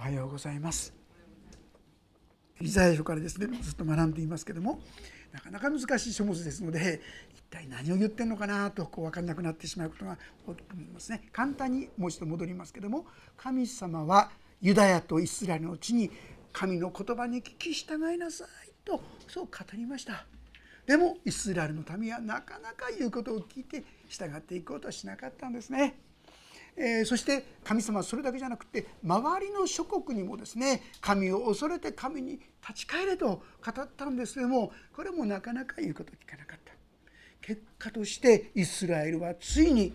おはようございます。イザヤ書からですねずっと学んでいますけどもなかなか難しい書物ですので一体何を言ってるのかなとこう分からなくなってしまうことが多いと思いますね。簡単にもう一度戻りますけども神様はユダヤとイスラエルの地に神の言葉に聞き従いなさいとそう語りました。でもイスラエルの民はなかなか言うことを聞いて従っていこうとはしなかったんですね。えー、そして神様はそれだけじゃなくて周りの諸国にもですね神を恐れて神に立ち返れと語ったんですけどもこれもなかなか言うこと聞かなかった。結果としてイスラエルはついに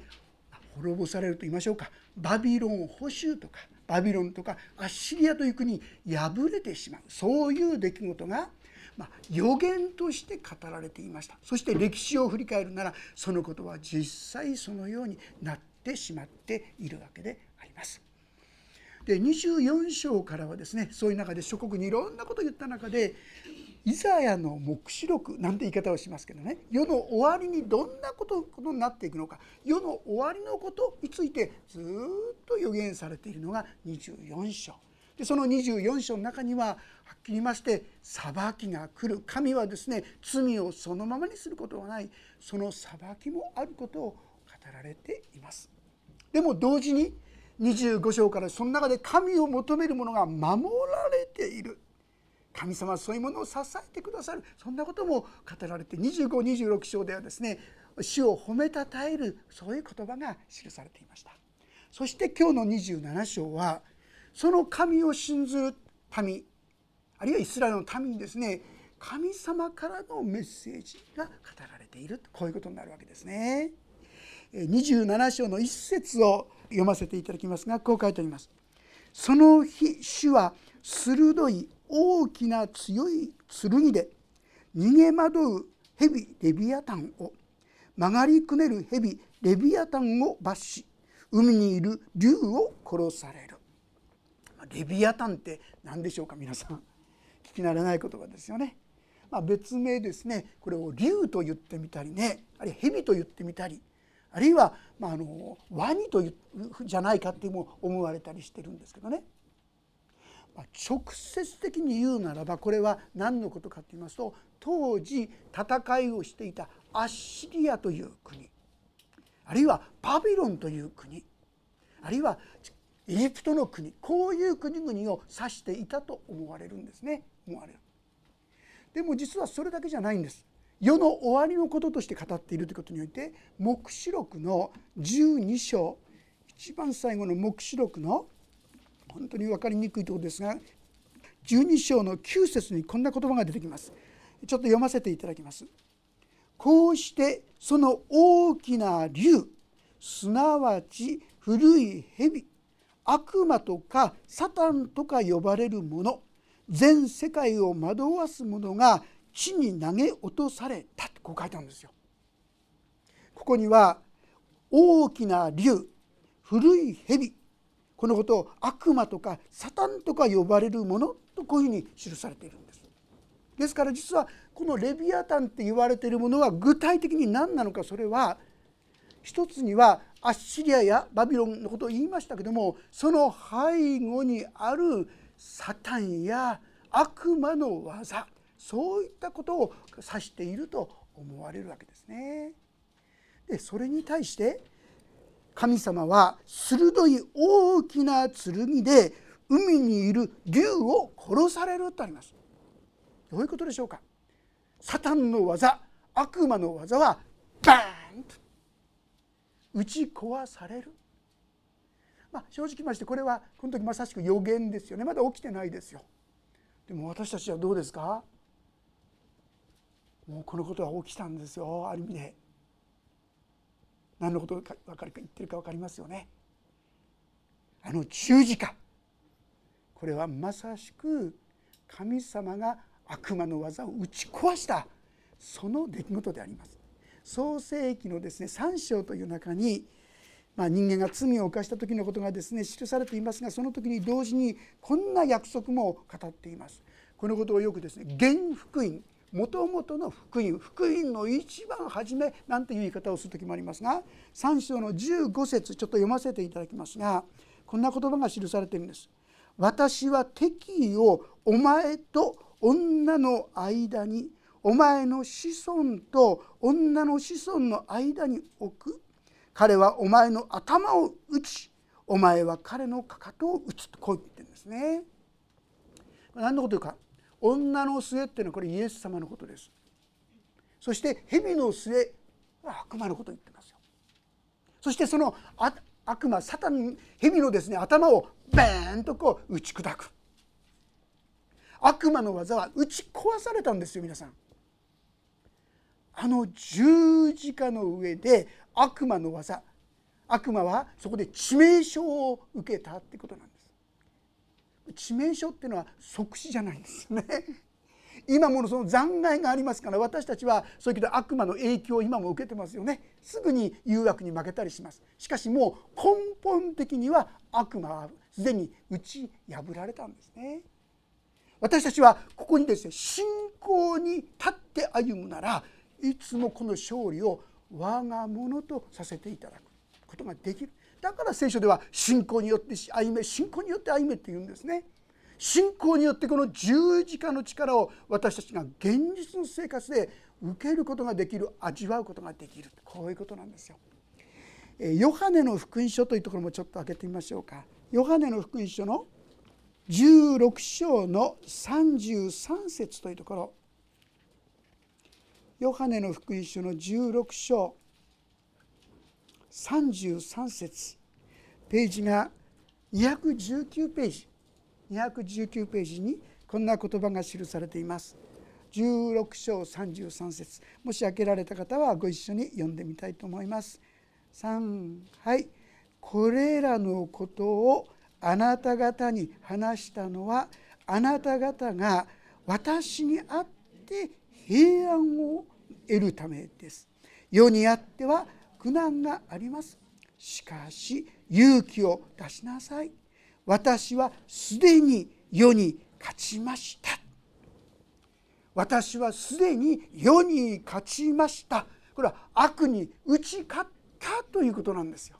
滅ぼされると言いましょうか。バビロン捕囚とかバビロンとかアッシリアという国に敗れてしまう。そういう出来事がまあ、予言として語られていました。そして歴史を振り返るならそのことは実際そのようになってしまっているわけであります。で24章からはですねそういう中で諸国にいろんなことを言った中でイザヤの黙示録なんて言い方をしますけどね世の終わりにどんなことになっていくのか世の終わりのことについてずっと予言されているのが24章でその24章の中にははっきり言いまして裁きが来る神はですね罪をそのままにすることはないその裁きもあることを語られています。でも同時に25章からその中で神を求める者が守られている。神様はそういうものを支えてくださる。そんなことも語られて2526章ではですね主を褒めたたえるそういう言葉が記されていました。そして今日の27章はその神を信ずる民あるいはイスラエルの民にですね神様からのメッセージが語られている。こういうことになるわけですね。27章の一節を読ませていただきますがこう書いてあります。その日主は鋭い大きな強い剣で逃げ惑う蛇レビアタンを曲がりくねる蛇レビアタンを罰し海にいる竜を殺される。レビアタンって何でしょうか皆さん。聞き慣れない言葉ですよね。まあ、別名ですね。これを竜と言ってみたりね。あるいは蛇と言ってみたり。あるいは、まあ、あのワニというじゃないかっても思われたりしてるんですけどね、ま、直接的に言うならばこれは何のことかと言いますと当時戦いをしていたアッシリアという国あるいはバビロンという国あるいはエジプトの国こういう国々を指していたと思われるんですね思われる。でも実はそれだけじゃないんです。世の終わりのこととして語っているということにおいて黙示録の12章一番最後の黙示録の本当に分かりにくいところですが12章の9節にこんな言葉が出てきます。ちょっと読ませていただきます。こうしてその大きな竜すなわち古い蛇悪魔とかサタンとか呼ばれるもの全世界を惑わすものが地に投げ落とされたとこう書いてあるんですよ。ここには大きな竜古い蛇このことを悪魔とかサタンとか呼ばれるものとこういうふうに記されているんです。ですから実はこのレビアタンって言われているものは具体的に何なのかそれは一つにはアッシリアやバビロンのことを言いましたけどもその背後にあるサタンや悪魔の技そういったことを指していると思われるわけですね。でそれに対して神様は鋭い大きな剣で海にいる竜を殺されるとあります。どういうことでしょうか。サタンの技悪魔の技はバーンと。打ち壊される、まあ、正直ましてこれはこの時まさしく予言ですよね。まだ起きてないですよ。でも私たちはどうですか？もうこのことは起きたんですよ。ある意味で。何のことか分かるか言ってるか分かりますよね。あの十字架。これはまさしく神様が悪魔の技を打ち壊したその出来事であります。創世記のですね3章という中に、まあ、人間が罪を犯した時のことがですね記されていますがその時に同時にこんな約束も語っています。このことをよくですね原福音もともとの福音福音の一番初めなんていう言い方をする時もありますが3章の15節ちょっと読ませていただきますがこんな言葉が記されているんです。私は敵意をお前と女の間にお前の子孫と女の子孫の間に置く彼はお前の頭を打ちお前は彼のかかとを打つとこう言ってるんですね。何のことか女の末っていうのはこれイエス様のことです。そして蛇の末は悪魔のことを言ってますよ。そしてその悪魔サタン蛇のですね頭をベーンとこう打ち砕く悪魔の技は打ち壊されたんですよ皆さんあの十字架の上で悪魔の技悪魔はそこで致命傷を受けたってことなんです致命傷っていうのは即死じゃないんですよね。今ものその残骸がありますから私たちはそういうけど悪魔の影響を今も受けてますよね。すぐに誘惑に負けたりします。しかしもう根本的には悪魔はすでに打ち破られたんですね。私たちはここにですね信仰に立って歩むならいつもこの勝利を我が物とさせていただくことができる。だから聖書では信仰によって歩め信仰によって歩めって言うんですね信仰によってこの十字架の力を私たちが現実の生活で受けることができる味わうことができるこういうことなんですよ。ヨハネの福音書というところもちょっと開けてみましょうか。ヨハネの福音書の16章の33節というところヨハネの福音書の16章33節。ページが219ページ。219ページにこんな言葉が記されています。16章33節。もし開けられた方はご一緒に読んでみたいと思います。3はい。これらのことをあなた方に話したのはあなた方が私にあって平安を得るためです。世にあっては苦難があります。しかし勇気を出しなさい。私はすでに世に勝ちました。私はすでに世に勝ちました。これは悪に打ち勝ったということなんですよ。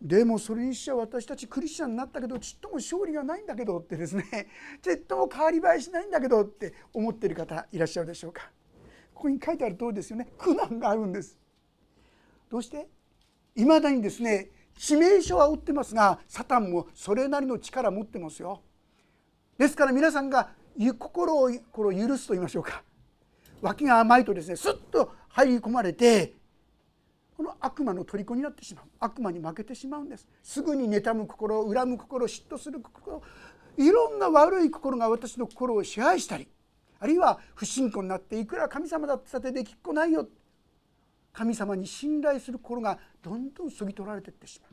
でもそれにしちゃ私たちクリスチャンになったけどちっとも勝利がないんだけどってですね。ちっとも変わり映えしないんだけどって思ってる方いらっしゃるでしょうか。ここに書いてある通りですよね。苦難があるんです。どうして？いまだにですね致命傷は負ってますがサタンもそれなりの力持ってますよ。ですから皆さんが心をこれ許すと言いましょうか。脇が甘いとですねスッと入り込まれてこの悪魔の虜になってしまう。悪魔に負けてしまうんです。すぐに妬む心恨む心嫉妬する心いろんな悪い心が私の心を支配したりあるいは不信仰になっていくら神様だってさてできっこないよ。神様に信頼する心がどんどんそぎ取られていってしまう。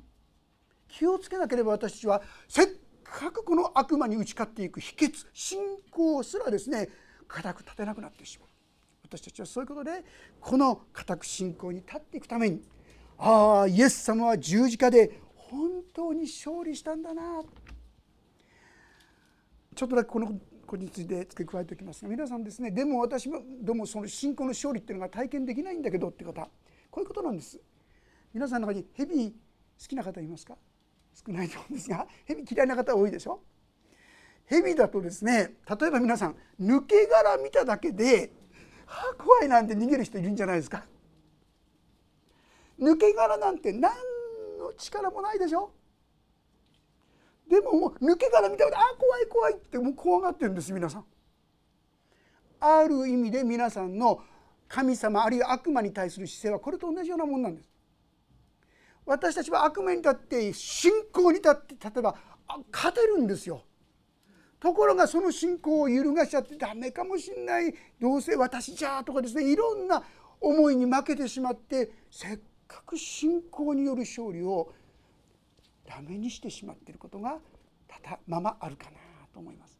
気をつけなければ私たちはせっかくこの悪魔に打ち勝っていく秘訣信仰すらですね固く立てなくなってしまう。私たちはそういうことでこの固く信仰に立っていくためにああイエス様は十字架で本当に勝利したんだな。ちょっとだけこのことについて付け加えておきますが皆さんですねでも私もどうもその信仰の勝利っていうのが体験できないんだけどって方こういうことなんです。皆さんの中に蛇好きな方いますか？少ないと思うんですが蛇嫌いな方多いでしょ？蛇だとですね例えば皆さん抜け殻見ただけで「はあ怖い」なんて逃げる人いるんじゃないですか？抜け殻なんて何の力もないでしょ？でももう抜け殻見たら「あ怖い怖い」ってもう怖がってるんです皆さん。ある意味で皆さんの神様あるいは悪魔に対する姿勢はこれと同じようなもんなんです。私たちは悪魔に立って信仰に立って例えば勝てるんですよ。ところがその信仰を揺るがしちゃってダメかもしんないどうせ私じゃとかですねいろんな思いに負けてしまってせっかく信仰による勝利をダメにしてしまっていることがただままあるかなと思います。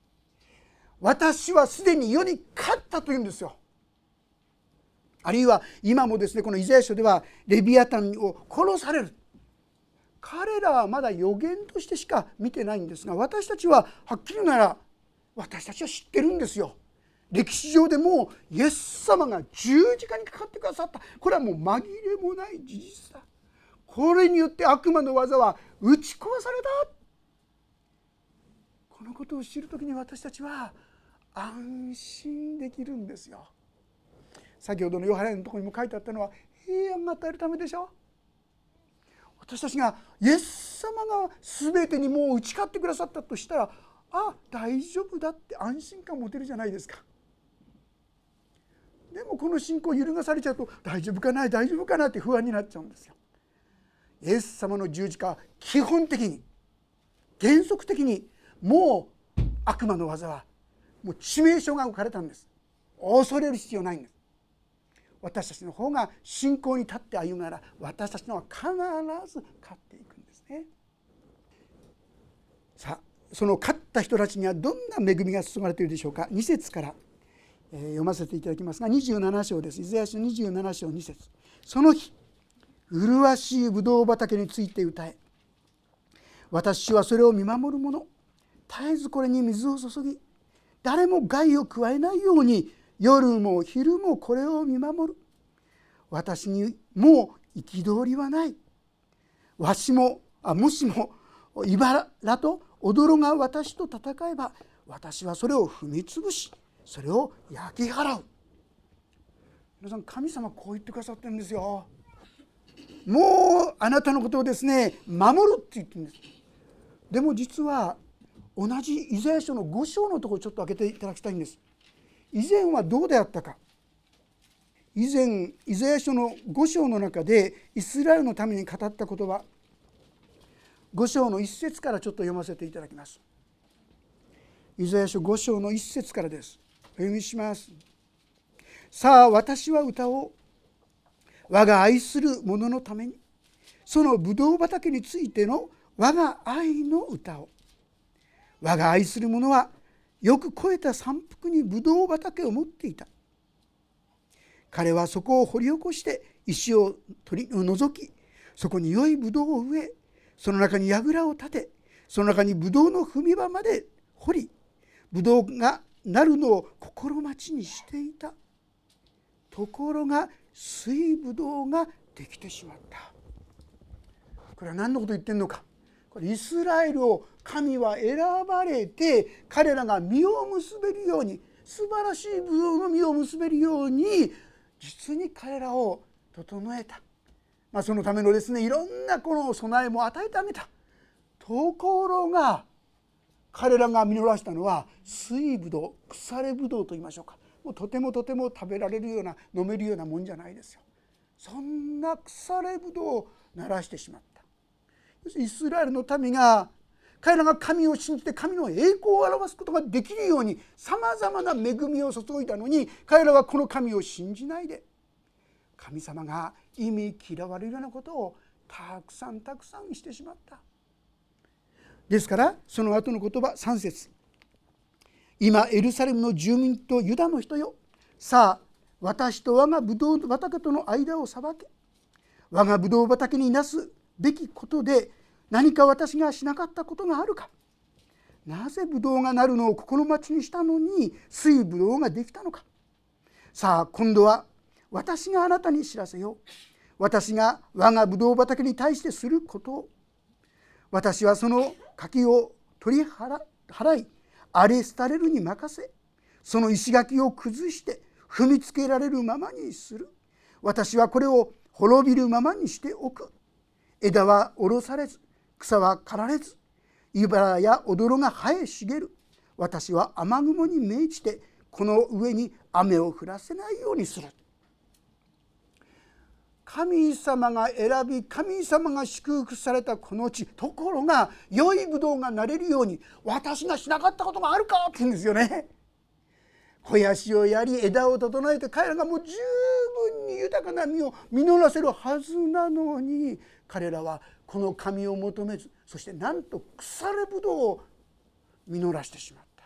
私はすでに世に勝ったというんですよ。あるいは今もですねこのイザヤ書ではレビアタンを殺される彼らはまだ予言としてしか見てないんですが私たちははっきり言うなら私たちは知ってるんですよ。歴史上でもイエス様が十字架にかかってくださったこれはもう紛れもない事実だこれによって悪魔の技は打ち壊された？このことを知る時に私たちは安心できるんですよ。先ほどのヨハネのとこにも書いてあったのは平安が与えるためでしょ？私たちがイエス様が全てにもう打ち勝ってくださったとしたらあ大丈夫だって安心感持てるじゃないですか。でもこの信仰を揺るがされちゃうと大丈夫かな大丈夫かなって不安になっちゃうんですよ。イエス様の十字架は基本的に原則的にもう悪魔の技はもう致命傷が置かれたんです。恐れる必要ないんです。私たちの方が信仰に立って歩むなら私たちのは必ず勝っていくんですね。さあその勝った人たちにはどんな恵みが注がれているでしょうか？2節から読ませていただきますが27章です。イザヤ書27章2節。その日麗しいブドウ畑について歌え。私はそれを見守る者絶えずこれに水を注ぎ誰も害を加えないように夜も昼もこれを見守る。私にもう憤りはない。わしもあもしも茨と踊が私と戦えば私はそれを踏み潰しそれを焼き払う。皆さん神様こう言ってくださってるんですよ。もうあなたのことをですね守るって言ってるんです。でも実は同じイザヤ書の5章のところちょっと開けていただきたいんです。以前はどうであったか。以前イザヤ書の5章の中でイスラエルのために語った言葉。5章の1節からちょっと読ませていただきます。イザヤ書5章の1節からです。お読みします。さあ私は歌を我が愛する者のためにそのブドウ畑についての我が愛の歌を。我が愛する者はよく肥えた山腹にブドウ畑を持っていた。彼はそこを掘り起こして石を取り除きそこに良いブドウを植えその中に櫓を立てその中にブドウの踏み場まで掘りブドウがなるのを心待ちにしていた。ところが水ぶどうができてしまった。これは何のこと言ってるのか。これイスラエルを神は選ばれて彼らが実を結べるように素晴らしいブドウの実を結べるように実に彼らを整えた、まあ、そのためのですねいろんなこの備えも与えてあげた。ところが彼らが実らしたのは水ぶどう腐れぶどうと言いましょうか。もうとてもとても食べられるような飲めるようなもんじゃないですよ。そんな腐れぶどうを鳴らしてしまった。イスラエルの民が彼らが神を信じて神の栄光を表すことができるようにさまざまな恵みを注いだのに彼らはこの神を信じないで神様が意味嫌われるようなことをたくさんたくさんしてしまった。ですからその後の言葉3節。今エルサレムの住民とユダの人よ。さあ私と我がブドウ畑との間を裁け。我がブドウ畑になすべきことで何か私がしなかったことがあるか。なぜブドウがなるのを心待ちにしたのに水ブドウができたのか。さあ今度は私があなたに知らせよう。私が我がブドウ畑に対してすること。を私はその柿を取り払い荒れ廃れるに任せその石垣を崩して踏みつけられるままにする。私はこれを滅びるままにしておく。枝は下ろされず草は刈られず湯原やおどろが生え茂る。私は雨雲に命じてこの上に雨を降らせないようにする。神様が選び神様が祝福されたこの地ところが良いブドウがなれるように私がしなかったことがあるかって言うんですよね。肥やしをやり枝を整えて彼らがもう十分に豊かな実を実らせるはずなのに彼らはこの神を求めずそしてなんと腐れぶどうを実らしてしまった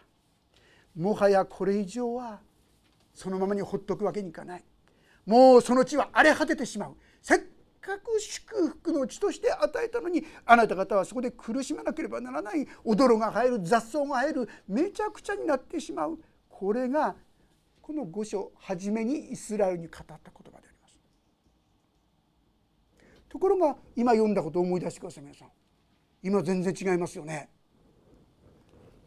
もはやこれ以上はそのままにほっとくわけにいかないもうその地は荒れ果ててしまう。せっかく祝福の地として与えたのにあなた方はそこで苦しまなければならない。踊が入る雑草が入るめちゃくちゃになってしまう。これがこの御書初めにイスラエルに語った言葉であります。ところが今読んだことを思い出してください皆さん。今全然違いますよね。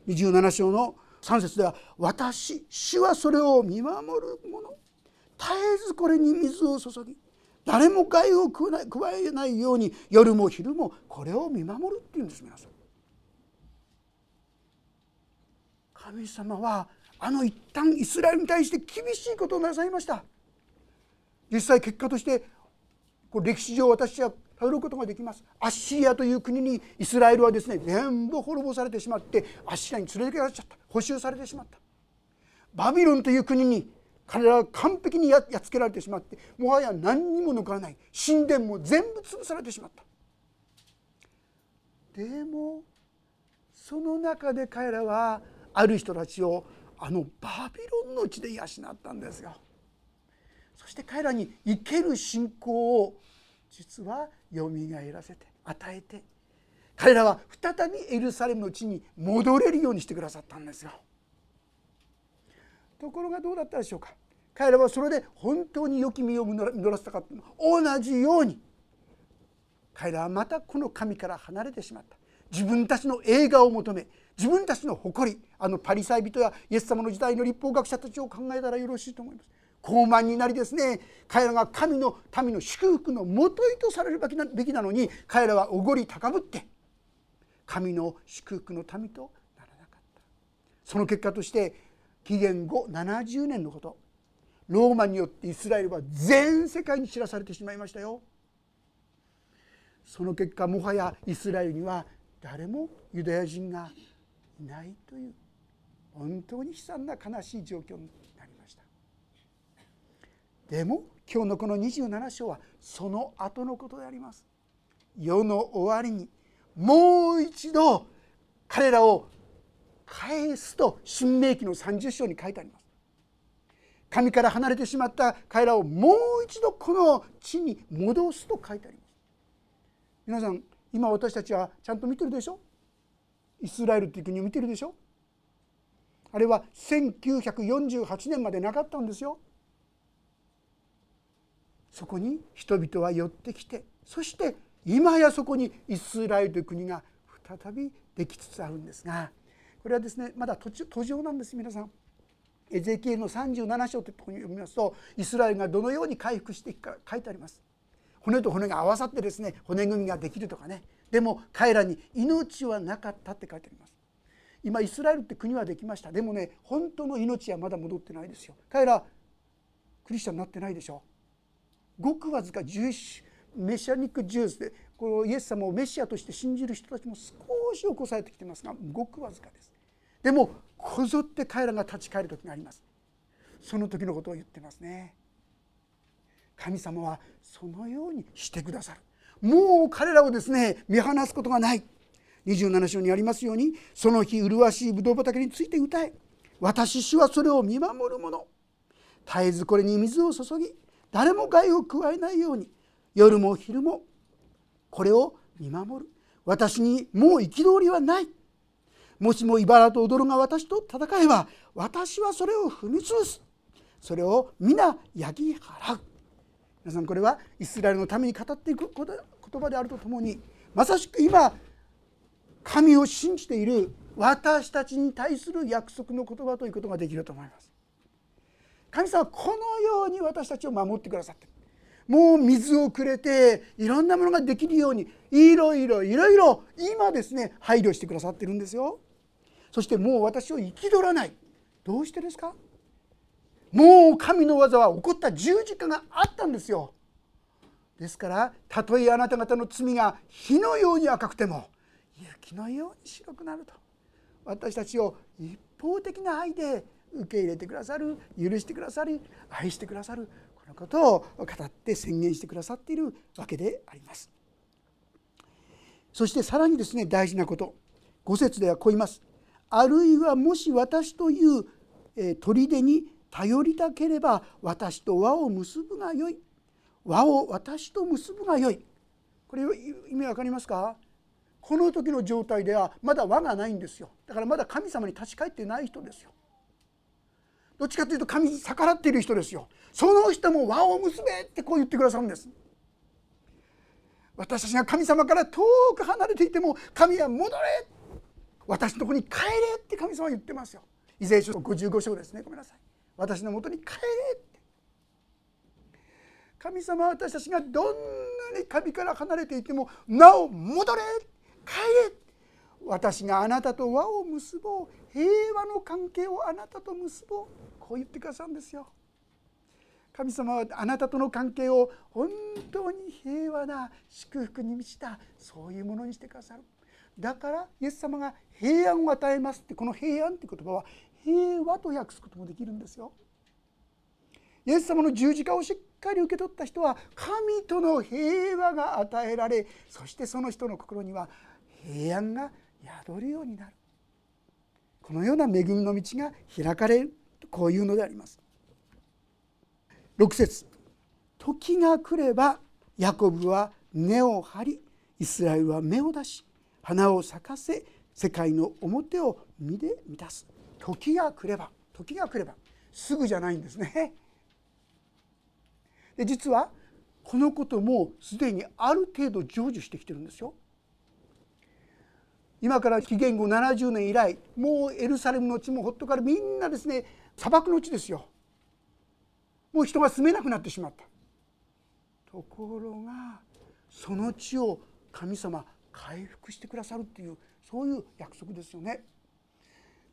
27章の3節では「私主はそれを見守る者絶えずこれに水を注ぎ誰も害を加えないように夜も昼もこれを見守る」っていうんです皆さん。神様はあの一旦イスラエルに対して厳しいことをなさいました。実際結果としてこ歴史上私はたどることができます。アッシリアという国にイスラエルはですね全部滅ぼされてしまってアッシリアに連れてけられちゃった。補修されてしまった。バビロンという国に彼らは完璧にやっつけられてしまってもはや何にも残らない。神殿も全部潰されてしまった。でもその中で彼らはある人たちをあのバビロンの地で養ったんですよ。そして彼らに生ける信仰を実はよみがえらせて与えて彼らは再びエルサレムの地に戻れるようにしてくださったんですよ。ところがどうだったでしょうか。彼らはそれで本当に良き身を実らせたか同じように。彼らはまたこの神から離れてしまった。自分たちの映画を求め自分たちの誇りあのパリサイ人やイエス様の時代の立法学者たちを考えたらよろしいと思います。傲慢になりですね。彼らが神の民の祝福のもといとされるべきなのに彼らはおごり高ぶって神の祝福の民とならなかった。その結果として紀元後70年のこと。ローマによってイスラエルは全世界に知らされてしまいましたよ。その結果もはやイスラエルには誰もユダヤ人がいないという本当に悲惨な悲しい状況になりました。でも今日のこの27章はその後のことであります。世の終わりにもう一度彼らを返すと新明記の30章に書いてあります。神から離れてしまった彼らをもう一度この地に戻すと書いてあります。皆さん今私たちはちゃんと見てるでしょ？イスラエルっていう国を見てるでしょ？あれは1948年までなかったんですよ。そこに人々は寄ってきてそして今やそこにイスラエルという国が再びできつつあるんですがこれはですねまだ途上なんです皆さん。エゼキエルの37章というところに読みますとイスラエルがどのように回復していくか書いてあります。骨と骨が合わさってですね骨組みができるとかね。でも彼らに命はなかったって書いてあります。今イスラエルって国はできました。でもね本当の命はまだ戻ってないですよ。彼らクリスチャンになってないでしょごくわずか11メシアニック・ジュースでこのイエス様をメシアとして信じる人たちも少し起こされてきてますがごくわずかです。でもこぞって彼らが立ち返る時があります。その時のことを言ってますね。神様はそのようにしてくださる。もう彼らをですね見放すことがない。27章にありますようにその日麗しいブドウ畑について歌え。私主はそれを見守る者。絶えずこれに水を注ぎ誰も害を加えないように夜も昼もこれを見守る。私にもう憤りはない。もしも茨と踊るが私と戦えば私はそれを踏み潰す。それを皆焼き払う。皆さんこれはイスラエルのために語っていく言葉であるとともにまさしく今神を信じている私たちに対する約束の言葉ということができると思います。神様はこのように私たちを守ってくださっている。もう水をくれていろんなものができるようにいろいろいろいろ今ですね配慮してくださってるんですよ。そしてもう私を憤らない。どうしてですか？もう神の技は起こった十字架があったんですよ。ですからたとえあなた方の罪が火のように赤くても雪のように白くなると。私たちを一方的な愛で受け入れてくださる許してくださり愛してくださるこのことを語って宣言してくださっているわけであります。そしてさらにですね大事なこと。5節ではこう言います。あるいはもし私という砦に頼りたければ私と輪を結ぶがよい。輪を私と結ぶがよい。これ意味わかりますか？この時の状態ではまだ輪がないんですよ。だからまだ神様に立ち返ってない人ですよ。どっちかというと神に逆らっている人ですよ。その人も輪を結べってこう言ってくださるんです。私たちが神様から遠く離れていても神は戻れ。私のとこに帰れって神様は言ってますよ。イザヤ書55章ですね。ごめんなさい。私のもとに帰れって。神様は私たちがどんなに神から離れていてもなお戻れ。帰れ。私があなたと輪を結ぼう。平和の関係をあなたと結ぼう。こう言ってくださるんですよ。神様はあなたとの関係を本当に平和な祝福に満ちたそういうものにしてくださるだからイエス様が平安を与えますってこの平安って言葉は平和と訳すこともできるんですよ。イエス様の十字架をしっかり受け取った人は神との平和が与えられそしてその人の心には平安が宿るようになるこのような恵みの道が開かれるこういうのであります。6節時が来ればヤコブは根を張りイスラエルは芽を出し花を咲かせ世界の表を身で満たす時が来れば時が来ればすぐじゃないんですね。で実はこのこともすでにある程度成就してきてるんですよ。今から紀元後70年以来もうエルサレムの地もほっとからみんなですね砂漠の地ですよ。もう人が住めなくなってしまった。ところがその地を神様回復してくださるっていうそういう約束ですよね。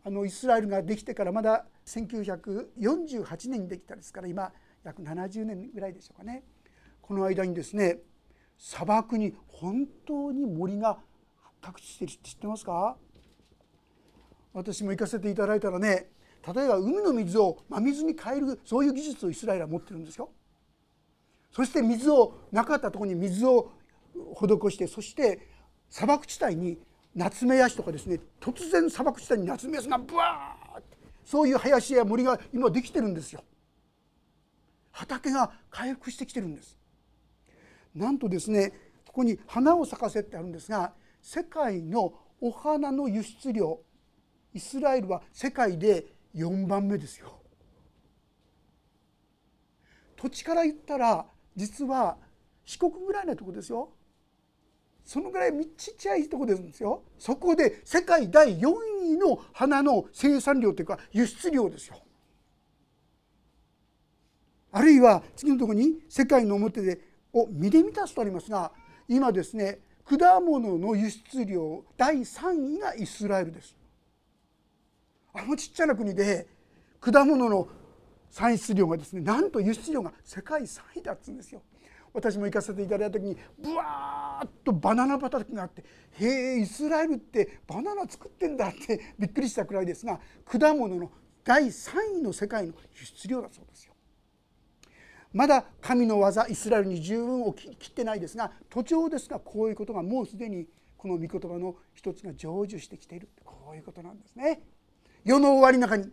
あのイスラエルができてからまだ1948年にできたですから今約70年ぐらいでしょうかね。この間にですね砂漠に本当に森が各地してるって知ってますか？私も行かせていただいたらね例えば海の水を真水に変えるそういう技術をイスラエルは持ってるんですよ。そして水をなかったところに水を施してそして砂漠地帯に夏目ヤシとかですね突然砂漠地帯に夏目ヤシがブワーってそういう林や森が今できてるんですよ。畑が回復してきてるんです。なんとですねここに花を咲かせってあるんですが世界のお花の輸出量イスラエルは世界で4番目ですよ。土地から言ったら実は四国ぐらいのとこですよ。そのぐらいちっちゃいとこですよ。そこで世界第4位の花の生産量というか輸出量ですよ。あるいは次のところに世界の表でを身で満たすとありますが今ですね果物の輸出量第3位がイスラエルですあのちっちゃな国で果物の産出量がですねなんと輸出量が世界3位だっつうんですよ私も行かせていただいた時にブワーッとバナナ畑があって「へえイスラエルってバナナ作ってんだ」って びっくりしたくらいですが果物の第3位の世界の輸出量だそうですよ。まだ神の技イスラエルに十分を切ってないですが途中ですがこういうことがもうすでにこの御言葉の一つが成就してきているこういうことなんですね。世の終わりの中に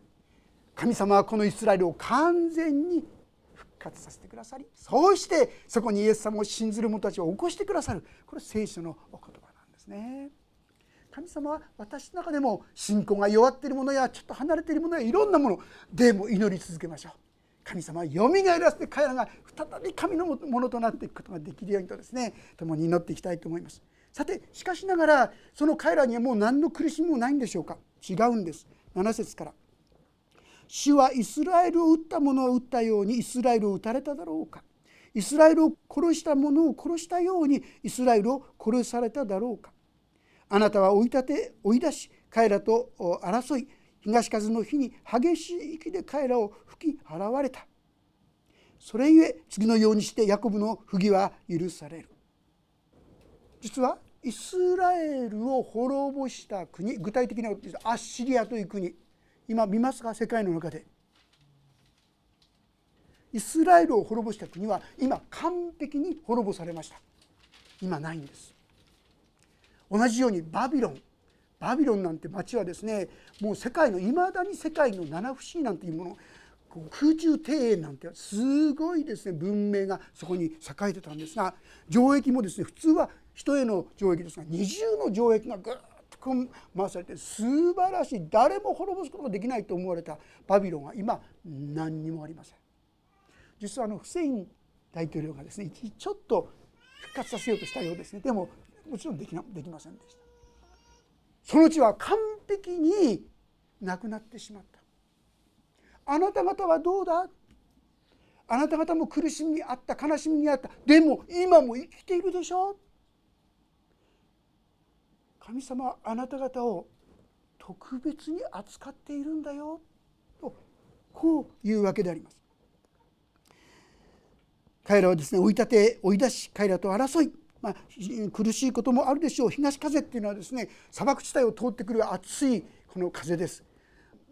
神様はこのイスラエルを完全に復活させてくださりそうしてそこにイエス様を信ずる者たちを起こしてくださるこれ聖書のお言葉なんですね。神様は私の中でも信仰が弱っているものやちょっと離れているものやいろんなものでも祈り続けましょう。神様はよみがえらせて彼らが再び神のものとなっていくことができるようにとですね共に祈っていきたいと思いますさてしかしながらその彼らにはもう何の苦しみもないんでしょうか違うんです7節から「主はイスラエルを撃った者を撃ったようにイスラエルを撃たれただろうか」イスラエルを殺した者を殺したようにイスラエルを殺されただろうか。あなたは追い立て追い出し彼らと争い東風の日に激しい息で彼らを吹き払われた。それゆえ次のようにしてヤコブの不義は許される。実はイスラエルを滅ぼした国具体的なことですアッシリアという国。今見ますか？世界の中で。イスラエルを滅ぼした国は今完璧に滅ぼされました。今ないんです。同じようにバビロン。バビロンなんて町はですねもう世界のいまだに世界の七不思議なんていうもの。空中庭園なんてすごいですね文明がそこに栄えてたんですが城壁もですね普通は人への城壁ですが二重の城壁がぐっと回されて素晴らしい誰も滅ぼすことができないと思われたバビロンは今何にもありません。実はあのフセイン大統領がですねちょっと復活させようとしたようですねでももちろんできなできませんでした。その地は完璧になくなってしまったあなた方はどうだ？あなた方も苦しみにあった悲しみにあった。でも今も生きているでしょ？神様はあなた方を特別に扱っているんだよ。とこういうわけであります。彼らはですね追い立て追い出し彼らと争い、まあ、苦しいこともあるでしょう。東風っていうのはですね砂漠地帯を通ってくる熱いこの風です。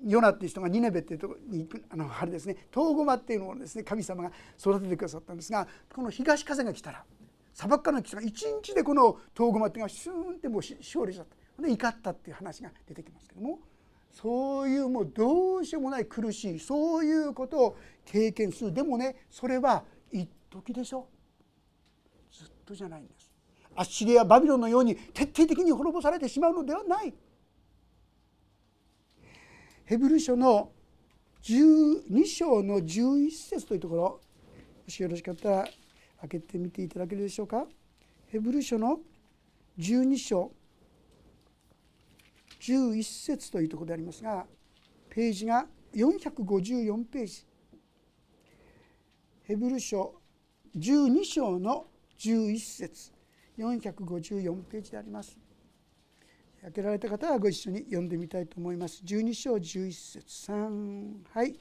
ヨナっていう人がニネベっていうところに行くあの春ですね東ゴマっていうのをですね神様が育ててくださったんですがこの東風が来たら砂漠からの人が一日でこの東ゴマっていうのがシューンってもう勝利しちゃった。で怒ったっていう話が出てきますけどもそういうもうどうしようもない苦しいそういうことを経験する。でもねそれは一時でしょ。ずっとじゃないんです。アッシリアバビロンのように徹底的に滅ぼされてしまうのではない。ヘブル書の12章の11節というところもしよろしかったら開けてみていただけるでしょうか？ヘブル書の12章11節というところでありますがページが454ページ。ヘブル書12章の11節。454ページであります。開けられた方はご一緒に読んでみたいと思います。12章11節3はい。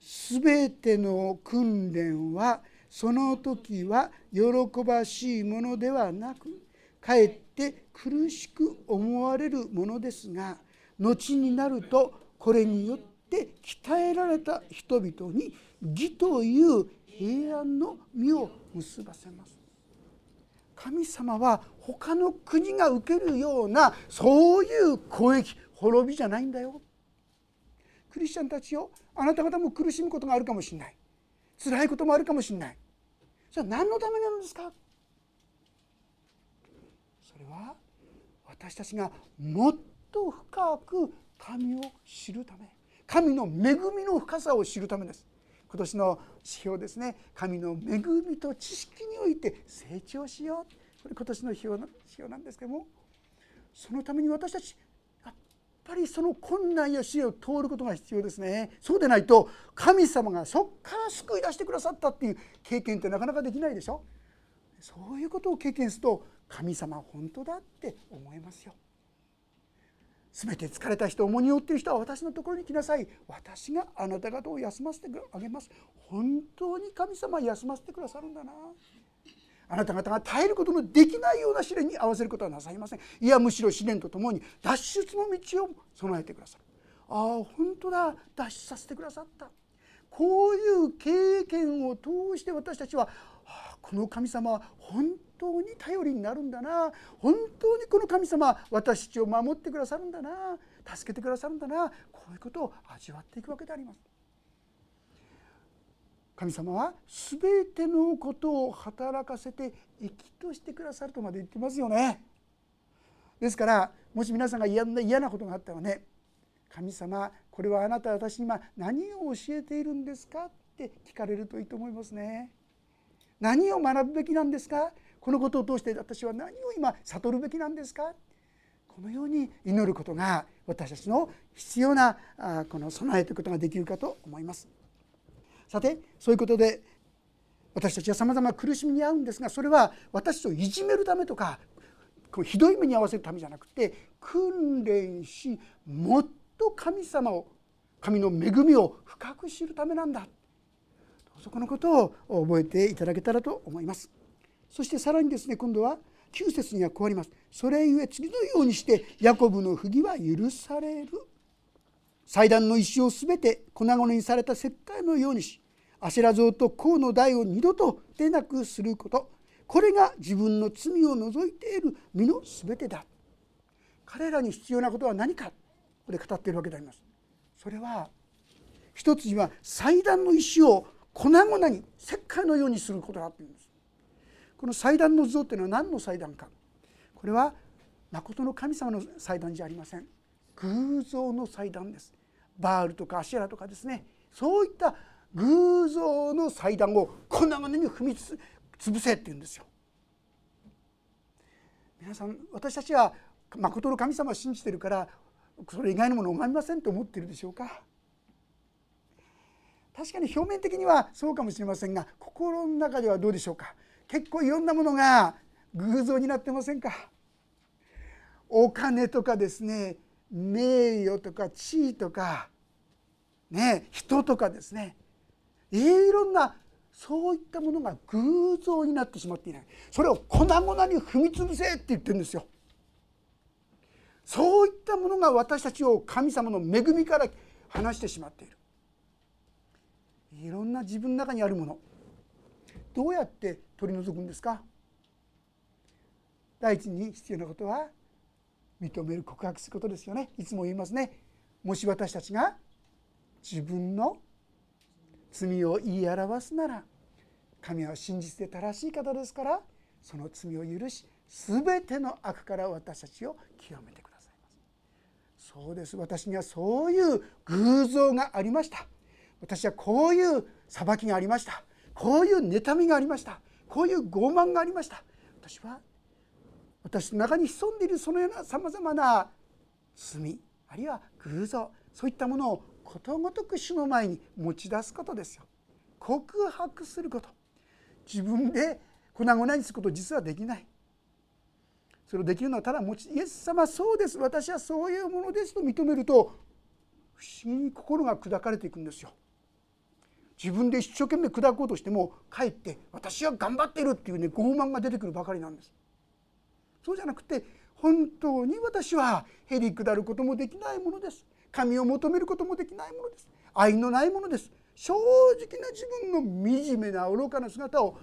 すべての訓練はその時は喜ばしいものではなくかえって苦しく思われるものですが後になるとこれによって鍛えられた人々に義という平安の実を結ばせます。神様は他の国が受けるようなそういう攻撃滅びじゃないんだよ。クリスチャンたちよあなた方も苦しむことがあるかもしれない。辛いこともあるかもしれない。じゃあ何のためなんですか？それは私たちがもっと深く神を知るため。神の恵みの深さを知るためです。今年の指標ですね。神の恵みと知識において成長しよう。これ今年の指標なんですけどもそのために私たちやっぱりその困難や試練を通ることが必要ですね。そうでないと神様がそこから救い出してくださったっていう経験ってなかなかできないでしょ。そういうことを経験すると神様本当だって思いますよ。全て疲れた人重荷を負っている人は私のところに来なさい。私があなた方を休ませてあげます。本当に神様は休ませてくださるんだな。あなた方が耐えることのできないような試練に合わせることはなさいません。いやむしろ試練とともに脱出の道を備えてくださる。ああ本当だ。脱出させてくださった。こういう経験を通して私たちは、あ、この神様は本当に頼りになるんだな本当にこの神様私たちを守ってくださるんだな助けてくださるんだなこういうことを味わっていくわけであります。神様は全てのことを働かせて生きとしてくださるとまで言ってますよね。ですからもし皆さんが嫌な嫌なことがあったらね神様これはあなた私に今何を教えているんですかって聞かれるといいと思いますね。何を学ぶべきなんですか？このことを通して私は何を今悟るべきなんですか？このように祈ることが私たちの必要なこの備えということができるかと思います。さてそういうことで私たちはさまざま苦しみに遭うんですがそれは私をいじめるためとかひどい目に遭わせるためじゃなくて訓練しもっと神様を神の恵みを深く知るためなんだそこのことを覚えていただけたらと思います。そしてさらにですね今度は9節にはこうあります。それゆえ次のようにしてヤコブの不義は許される。祭壇の石をすべて粉々にされた石灰のようにしアシラ像と甲の台を二度と出なくすることこれが自分の罪を除いている身の全てだ彼らに必要なことは何かこれ語っているわけでありますそれは一つには祭壇の石を粉々に石灰のようにすることだっていうんですこの祭壇の像っていうのは何の祭壇か。これは誠の神様の祭壇じゃありません。偶像の祭壇です。バールとかアシェラとかですね。そういった偶像の祭壇を粉々に踏みつ潰せって言うんですよ。皆さん私たちは誠の神様を信じてるからそれ以外のものを拝みませんと思っているでしょうか。確かに表面的にはそうかもしれませんが心の中ではどうでしょうか。結構いろんなものが偶像になってませんか？お金とかですね名誉とか地位とかね人とかですね。いろんなそういったものが偶像になってしまっていない。それを粉々に踏み潰せって言ってるんですよ。そういったものが私たちを神様の恵みから離してしまっている。いろんな自分の中にあるもの。どうやって取り除くんですか？第一に必要なことは認める告白することですよね。いつも言いますね。もし私たちが自分の罪を言い表すなら神は真実で正しい方ですからその罪を許し全ての悪から私たちを清めてくださいます。そうです。私にはそういう偶像がありました。私はこういう裁きがありました。こういう妬みがありました。こういう傲慢がありました。私は私の中に潜んでいるそのようなさまざまな罪あるいは偶像そういったものをことごとく主の前に持ち出すことですよ。告白すること。自分で粉々にすること実はできない。それをできるのはただ持ちイエス様そうです。私はそういうものですと認めると不思議に心が砕かれていくんですよ。自分で一生懸命砕こうとしてもかえって私は頑張ってるっていうね傲慢が出てくるばかりなんです。そうじゃなくて本当に私はへり下ることもできないものです。神を求めることもできないものです。愛のないものです。正直な自分の惨めな愚かな姿を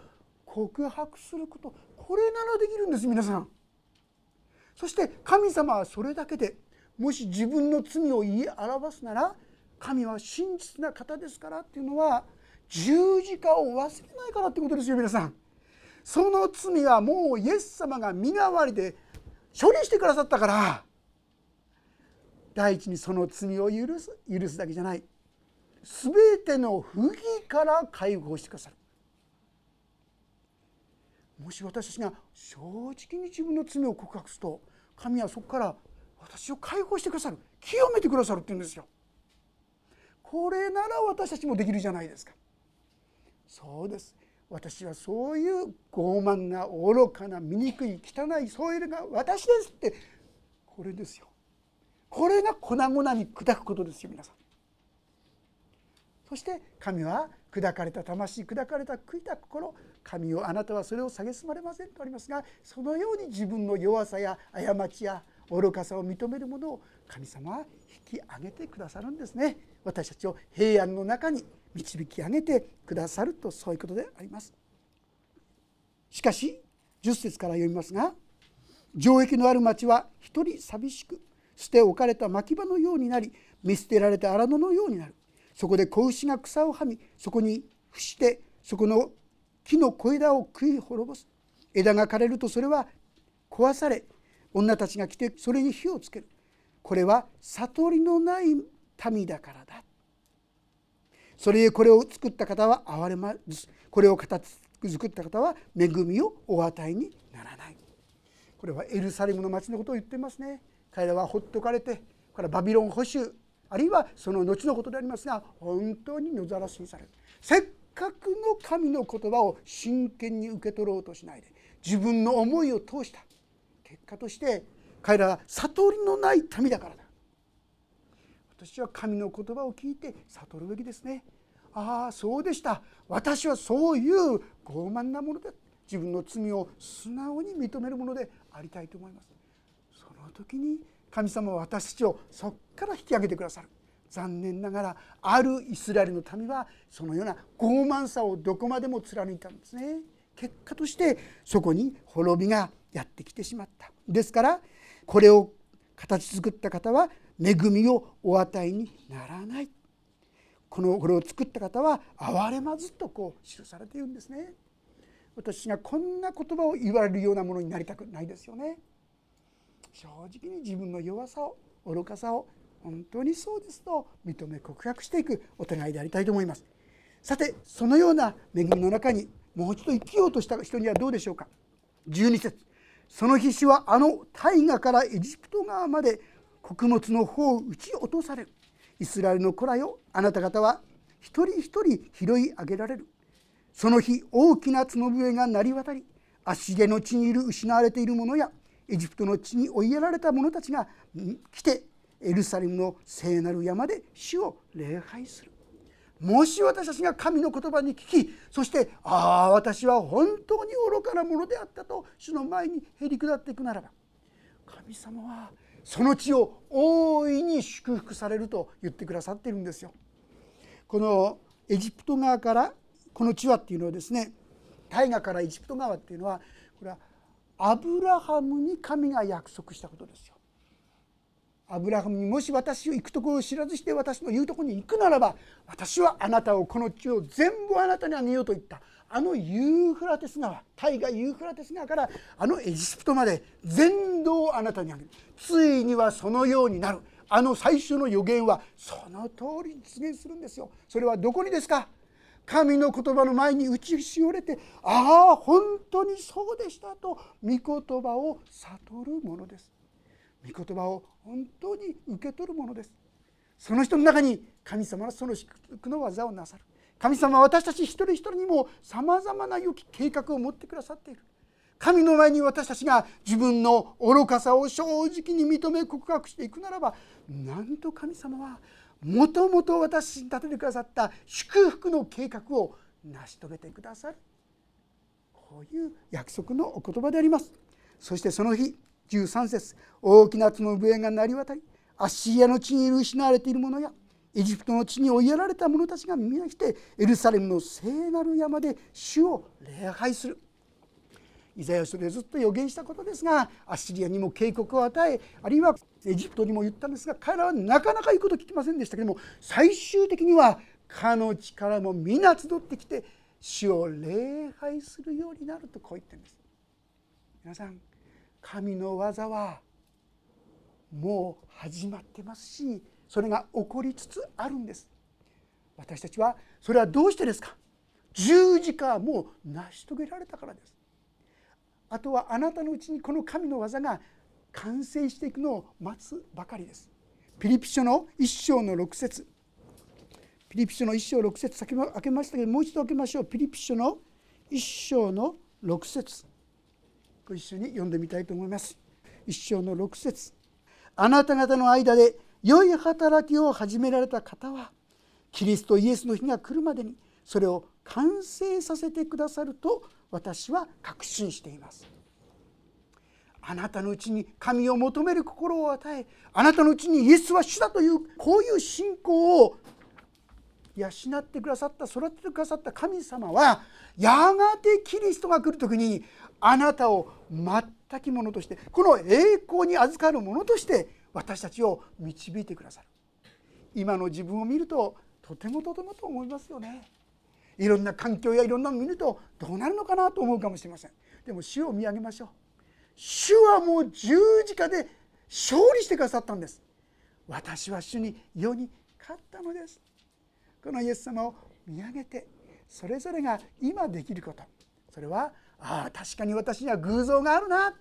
告白することこれならできるんです皆さん。そして神様はそれだけでもし自分の罪を言い表すなら神は真実な方ですからっていうのは十字架を忘れないからってことですよ皆さん。その罪はもうイエス様が身代わりで処理してくださったから。第一にその罪を許す。許すだけじゃない。全ての不義から解放してくださる。もし私たちが正直に自分の罪を告白すると神はそこから私を解放してくださる。清めてくださるって言うんですよ。これなら私たちもできるじゃないですか。そうです。私はそういう傲慢な愚かな醜い汚いそういうのが私ですって。これですよ。これが粉々に砕くことですよ皆さん。そして神は砕かれた魂砕かれた悔いた心。神をあなたはそれを蔑まれませんとありますがそのように自分の弱さや過ちや愚かさを認めるものを神様は引き上げてくださるんですね。私たちを平安の中に導き上げてくださるとそういうことであります。しかし10節から読みますが城壁のある町は一人寂しく捨て置かれた牧場のようになり見捨てられた荒野のようになる。そこで子牛が草をはみそこに伏してそこの木の小枝を食い滅ぼす。枝が枯れるとそれは壊され女たちが来てそれに火をつける。これは悟りのない民だからだ。それゆえこれを作った方は憐れまずこれを形作った方は恵みをお与えにならない。これはエルサレムの町のことを言ってますね。彼らはほっとかれてこれはバビロン保守あるいはその後のことでありますが本当に野ざらしにされる。せっかくの神の言葉を真剣に受け取ろうとしないで自分の思いを通した。結果として彼らは悟りのない民だからだ。私は神の言葉を聞いて悟るべきですね。ああそうでした。私はそういう傲慢なもので自分の罪を素直に認めるものでありたいと思います。その時に神様は私たちをそこから引き上げてくださる。残念ながらあるイスラエルの民はそのような傲慢さをどこまでも貫いたんですね。結果としてそこに滅びがやってきてしまった。ですからこれを形作った方は恵みをお与えにならない。このこれを作った方は憐れまずとこう記されているんですね。私がこんな言葉を言われるようなものになりたくないですよね。正直に自分の弱さを愚かさを本当にそうですと認め告白していくお互いでありたいと思います。さてそのような恵みの中にもう一度生きようとした人にはどうでしょうか。12節。その日主はあの大河からエジプト側まで穀物の方を打ち落とされる。イスラエルの子らよあなた方は一人一人拾い上げられる。その日大きな角笛が鳴り渡り足毛の地にいる失われている者やエジプトの地に追いやられた者たちが来てエルサレムの聖なる山で主を礼拝する。もし私たちが神の言葉に聞きそしてああ私は本当に愚かなものであったと主の前にへり下っていくならば神様はその地を大いに祝福されると言ってくださっているんですよ。このエジプト側からこの地はっていうのはですね大河からエジプト川っていうのはこれはアブラハムに神が約束したことですよ。アブラハムにもし私を行くところを知らずして私の言うところに行くならば私はあなたをこの地を全部あなたにあげようと言ったあのユーフラテス川大河ユーフラテス川からあのエジプトまで全土をあなたにあげる。ついにはそのようになる。あの最初の予言はその通り実現するんですよ。それはどこにですか？神の言葉の前に打ちしおれてああ本当にそうでしたと御言葉を悟るものです。御言葉を本当に受け取るものです。その人の中に神様はその祝福の技をなさる。神様は私たち一人一人にもさまざまな良き計画を持ってくださっている。神の前に私たちが自分の愚かさを正直に認め告白していくならばなんと神様はもともと私に立ててくださった祝福の計画を成し遂げてくださる。こういう約束のお言葉であります。そしてその日13節大きな角笛が鳴り渡りアッシリアの地に失われている者やエジプトの地に追いやられた者たちが見なしてエルサレムの聖なる山で主を礼拝するイザヤ書でずっと予言したことですがアッシリアにも警告を与えあるいはエジプトにも言ったんですが彼らはなかなか言うこと聞きませんでしたけども最終的にはかの力も皆集ってきて主を礼拝するようになるとこう言ってるんです。皆さん神の技はもう始まってますしそれが起こりつつあるんです。私たちはそれはどうしてですか？十字架はもう成し遂げられたからです。あとはあなたのうちにこの神の技が完成していくのを待つばかりです。ピリピ書の一章の6節。ピリピ書の一章6節先も開けましたけどもう一度開けましょう。ピリピ書の一章の6節。ご一緒に読んでみたいと思います。一章の6節。あなた方の間で良い働きを始められた方はキリストイエスの日が来るまでにそれを完成させてくださると私は確信しています。あなたのうちに神を求める心を与えあなたのうちにイエスは主だというこういう信仰を養ってくださった育ててくださった神様はやがてキリストが来る時にあなたを全きものとしてこの栄光に預かるものとして私たちを導いてくださる。今の自分を見るととてもとてもと思いますよね。いろんな環境やいろんなのを見るとどうなるのかなと思うかもしれません。でも主を見上げましょう。主はもう十字架で勝利してくださったんです。私は主に世に勝ったのです。このイエス様を見上げてそれぞれが今できること。それはああ確かに私には偶像があるな。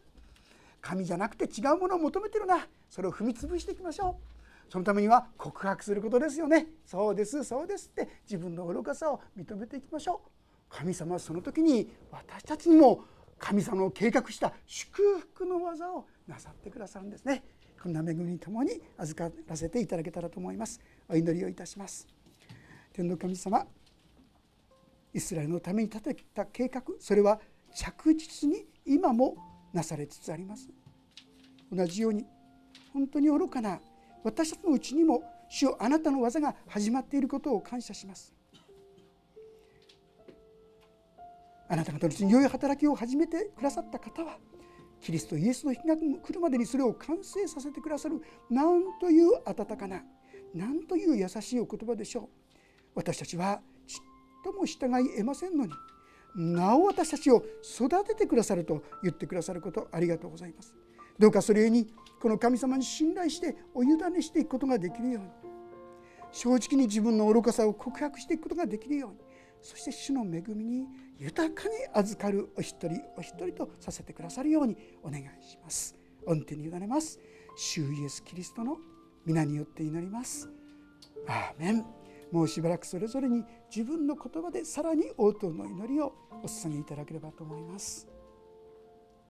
神じゃなくて違うものを求めてるな。それを踏み潰していきましょう。そのためには告白することですよね。そうですそうですって。自分の愚かさを認めていきましょう。神様はその時に私たちにも神様の計画した祝福の技をなさってくださるんですね。こんな恵みにともに預からせていただけたらと思います。お祈りをいたします。天の神様イスラエルのために立てた計画それは着実に今もなされつつあります。同じように本当に愚かな私たちのうちにも主よあなたの技が始まっていることを感謝します。あなた方のうちに良い働きを始めてくださった方はキリストイエスの日が来るまでにそれを完成させてくださるなんという温かななんという優しいお言葉でしょう。私たちはちっとも従い得ませんのになお私たちを育ててくださると言ってくださることありがとうございます。どうかそれにこの神様に信頼してお委ねしていくことができるように正直に自分の愚かさを告白していくことができるようにそして主の恵みに豊かに預かるお一人お一人とさせてくださるようにお願いします。御手に委ねます。主イエスキリストの皆によって祈ります。アーメン。もうしばらくそれぞれに自分の言葉でさらに応答の祈りをお勧めいただければと思います。